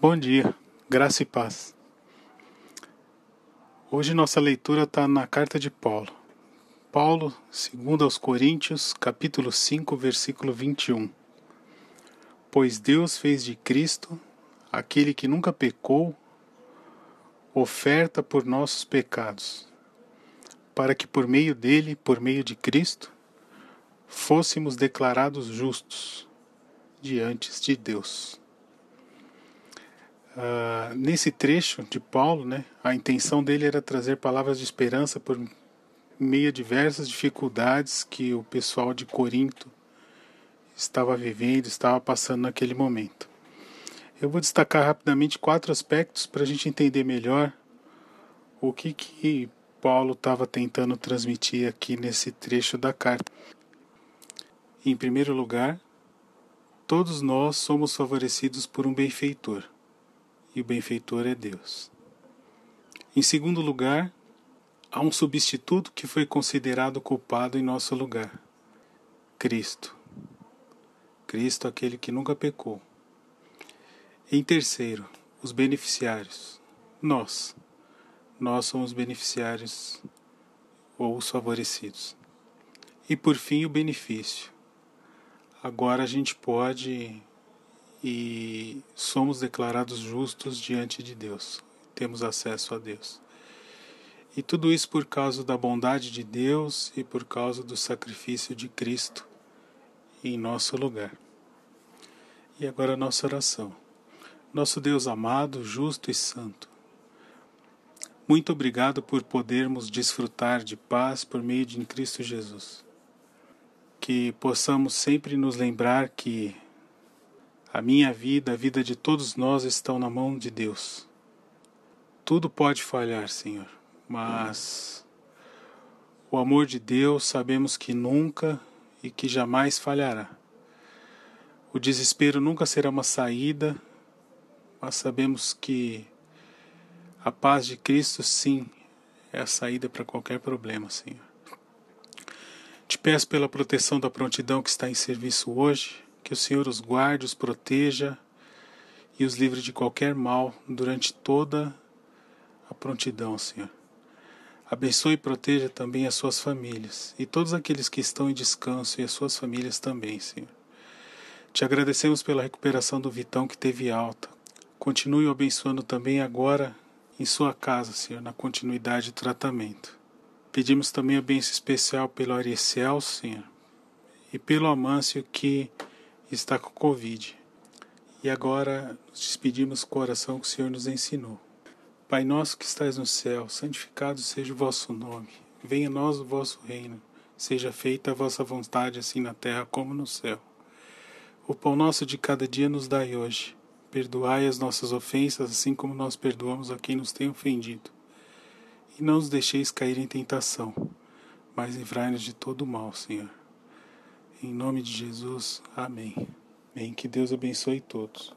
Bom dia, graça e paz. Hoje nossa leitura está na carta de Paulo. Paulo, segundo aos Coríntios, capítulo 5, versículo 21. Pois Deus fez de Cristo, aquele que nunca pecou, oferta por nossos pecados, para que por meio dele, por meio de Cristo, fôssemos declarados justos diante de Deus. Uh, nesse trecho de Paulo, né, a intenção dele era trazer palavras de esperança por meio a diversas dificuldades que o pessoal de Corinto estava vivendo, estava passando naquele momento. Eu vou destacar rapidamente quatro aspectos para a gente entender melhor o que, que Paulo estava tentando transmitir aqui nesse trecho da carta. Em primeiro lugar, todos nós somos favorecidos por um benfeitor e o benfeitor é Deus. Em segundo lugar, há um substituto que foi considerado culpado em nosso lugar: Cristo. Cristo, aquele que nunca pecou. Em terceiro, os beneficiários. Nós. Nós somos beneficiários ou os favorecidos. E por fim, o benefício. Agora a gente pode e somos declarados justos diante de Deus. Temos acesso a Deus. E tudo isso por causa da bondade de Deus e por causa do sacrifício de Cristo em nosso lugar. E agora a nossa oração. Nosso Deus amado, justo e santo, muito obrigado por podermos desfrutar de paz por meio de Cristo Jesus. Que possamos sempre nos lembrar que a minha vida, a vida de todos nós estão na mão de Deus. Tudo pode falhar, Senhor, mas o amor de Deus sabemos que nunca e que jamais falhará. O desespero nunca será uma saída, mas sabemos que a paz de Cristo, sim, é a saída para qualquer problema, Senhor. Te peço pela proteção da prontidão que está em serviço hoje que o Senhor os guarde, os proteja e os livre de qualquer mal durante toda a prontidão, Senhor. Abençoe e proteja também as suas famílias e todos aqueles que estão em descanso e as suas famílias também, Senhor. Te agradecemos pela recuperação do Vitão que teve alta. Continue o abençoando também agora em sua casa, Senhor, na continuidade do tratamento. Pedimos também a bênção especial pelo Ariel, Senhor, e pelo Amâncio que está com Covid. E agora nos despedimos com a oração que o Senhor nos ensinou. Pai nosso que estais no céu, santificado seja o vosso nome. Venha a nós o vosso reino. Seja feita a vossa vontade, assim na terra como no céu. O pão nosso de cada dia nos dai hoje. Perdoai as nossas ofensas, assim como nós perdoamos a quem nos tem ofendido. E não nos deixeis cair em tentação, mas livrai-nos de todo o mal, Senhor. Em nome de Jesus, amém. Bem, que Deus abençoe todos.